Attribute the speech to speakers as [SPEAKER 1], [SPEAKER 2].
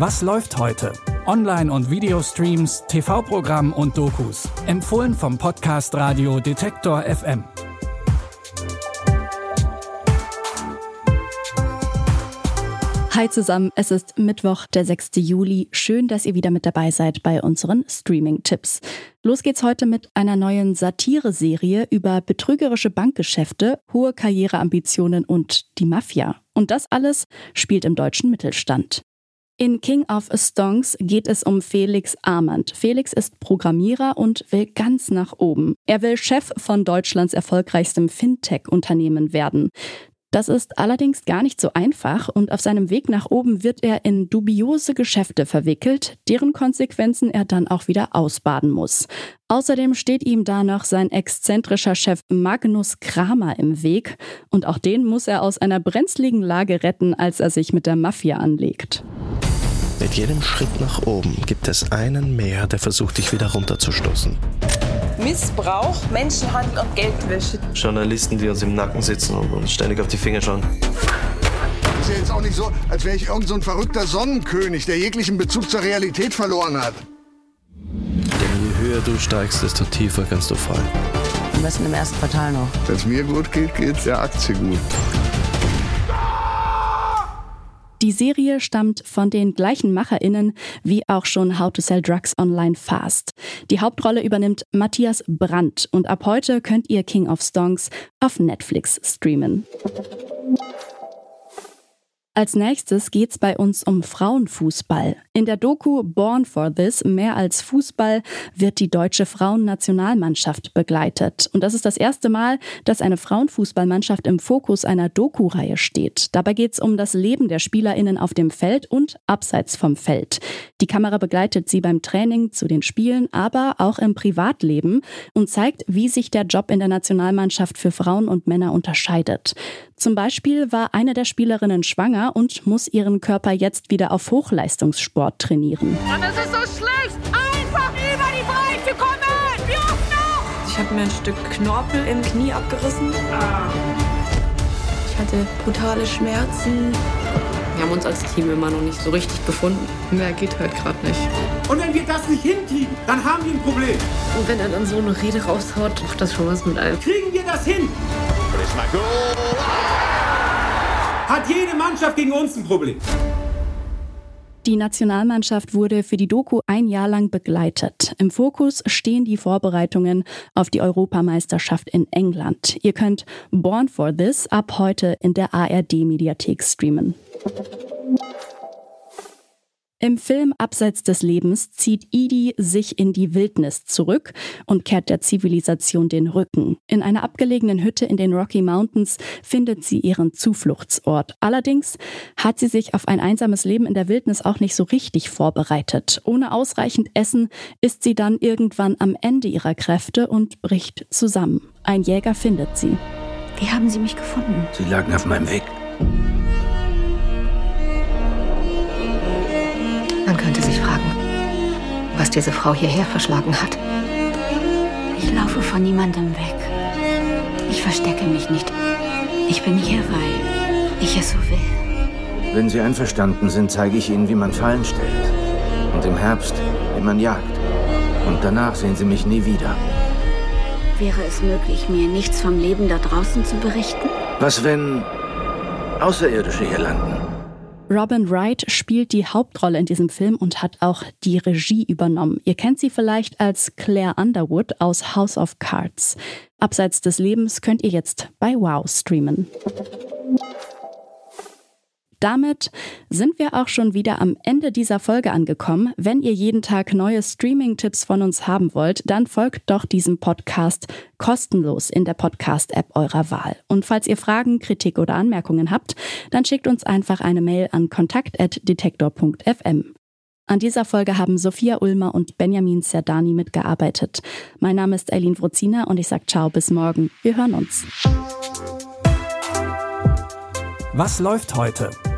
[SPEAKER 1] Was läuft heute? Online- und Videostreams, TV-Programm und Dokus. Empfohlen vom Podcast Radio Detektor FM.
[SPEAKER 2] Hi zusammen, es ist Mittwoch, der 6. Juli. Schön, dass ihr wieder mit dabei seid bei unseren Streaming-Tipps. Los geht's heute mit einer neuen Satire-Serie über betrügerische Bankgeschäfte, hohe Karriereambitionen und die Mafia. Und das alles spielt im deutschen Mittelstand. In King of Stonks geht es um Felix Armand. Felix ist Programmierer und will ganz nach oben. Er will Chef von Deutschlands erfolgreichstem Fintech-Unternehmen werden. Das ist allerdings gar nicht so einfach und auf seinem Weg nach oben wird er in dubiose Geschäfte verwickelt, deren Konsequenzen er dann auch wieder ausbaden muss. Außerdem steht ihm da noch sein exzentrischer Chef Magnus Kramer im Weg und auch den muss er aus einer brenzligen Lage retten, als er sich mit der Mafia anlegt.
[SPEAKER 3] Mit jedem Schritt nach oben gibt es einen mehr, der versucht, dich wieder runterzustoßen.
[SPEAKER 4] Missbrauch, Menschenhandel und Geldwäsche.
[SPEAKER 5] Journalisten, die uns im Nacken sitzen und uns ständig auf die Finger schauen.
[SPEAKER 6] Ist ja jetzt auch nicht so, als wäre ich irgend so ein verrückter Sonnenkönig, der jeglichen Bezug zur Realität verloren hat.
[SPEAKER 3] Denn je höher du steigst, desto tiefer kannst du fallen.
[SPEAKER 7] Am besten im ersten Quartal noch.
[SPEAKER 6] Wenn es mir gut geht, geht der Aktie gut.
[SPEAKER 2] Die Serie stammt von den gleichen MacherInnen wie auch schon How to Sell Drugs Online Fast. Die Hauptrolle übernimmt Matthias Brandt und ab heute könnt ihr King of Stonks auf Netflix streamen. Als nächstes geht's bei uns um Frauenfußball. In der Doku Born for This, mehr als Fußball, wird die deutsche Frauennationalmannschaft begleitet. Und das ist das erste Mal, dass eine Frauenfußballmannschaft im Fokus einer Doku-Reihe steht. Dabei geht's um das Leben der SpielerInnen auf dem Feld und abseits vom Feld. Die Kamera begleitet sie beim Training zu den Spielen, aber auch im Privatleben und zeigt, wie sich der Job in der Nationalmannschaft für Frauen und Männer unterscheidet. Zum Beispiel war eine der Spielerinnen schwanger und muss ihren Körper jetzt wieder auf Hochleistungssport trainieren.
[SPEAKER 8] Und es ist so schlecht, einfach über die Breite kommen! Wie oft noch?
[SPEAKER 9] Ich habe mir ein Stück Knorpel im Knie abgerissen. Ich hatte brutale Schmerzen. Wir haben uns als Team immer noch nicht so richtig gefunden. Mehr geht halt gerade nicht.
[SPEAKER 10] Und wenn wir das nicht hinkriegen, dann haben wir ein Problem.
[SPEAKER 9] Und wenn er dann so eine Rede raushaut, macht das schon was mit einem.
[SPEAKER 10] Kriegen wir das hin? Hat jede Mannschaft gegen uns ein Problem.
[SPEAKER 2] Die Nationalmannschaft wurde für die Doku ein Jahr lang begleitet. Im Fokus stehen die Vorbereitungen auf die Europameisterschaft in England. Ihr könnt Born for This ab heute in der ARD-Mediathek streamen. Im Film Abseits des Lebens zieht Edie sich in die Wildnis zurück und kehrt der Zivilisation den Rücken. In einer abgelegenen Hütte in den Rocky Mountains findet sie ihren Zufluchtsort. Allerdings hat sie sich auf ein einsames Leben in der Wildnis auch nicht so richtig vorbereitet. Ohne ausreichend Essen ist sie dann irgendwann am Ende ihrer Kräfte und bricht zusammen. Ein Jäger findet sie.
[SPEAKER 7] Wie haben Sie mich gefunden?
[SPEAKER 11] Sie lagen auf meinem Weg.
[SPEAKER 7] Was diese Frau hierher verschlagen hat.
[SPEAKER 12] Ich laufe von niemandem weg. Ich verstecke mich nicht. Ich bin hier, weil ich es so will.
[SPEAKER 11] Wenn Sie einverstanden sind, zeige ich Ihnen, wie man Fallen stellt. Und im Herbst, wie man jagt. Und danach sehen Sie mich nie wieder.
[SPEAKER 12] Wäre es möglich, mir nichts vom Leben da draußen zu berichten?
[SPEAKER 11] Was, wenn Außerirdische hier landen?
[SPEAKER 2] Robin Wright spielt die Hauptrolle in diesem Film und hat auch die Regie übernommen. Ihr kennt sie vielleicht als Claire Underwood aus House of Cards. Abseits des Lebens könnt ihr jetzt bei Wow streamen. Damit sind wir auch schon wieder am Ende dieser Folge angekommen. Wenn ihr jeden Tag neue Streaming-Tipps von uns haben wollt, dann folgt doch diesem Podcast kostenlos in der Podcast-App eurer Wahl. Und falls ihr Fragen, Kritik oder Anmerkungen habt, dann schickt uns einfach eine Mail an kontakt.detektor.fm. An dieser Folge haben Sophia Ulmer und Benjamin Serdani mitgearbeitet. Mein Name ist Eileen Wrozina und ich sage ciao bis morgen. Wir hören uns.
[SPEAKER 1] Was läuft heute?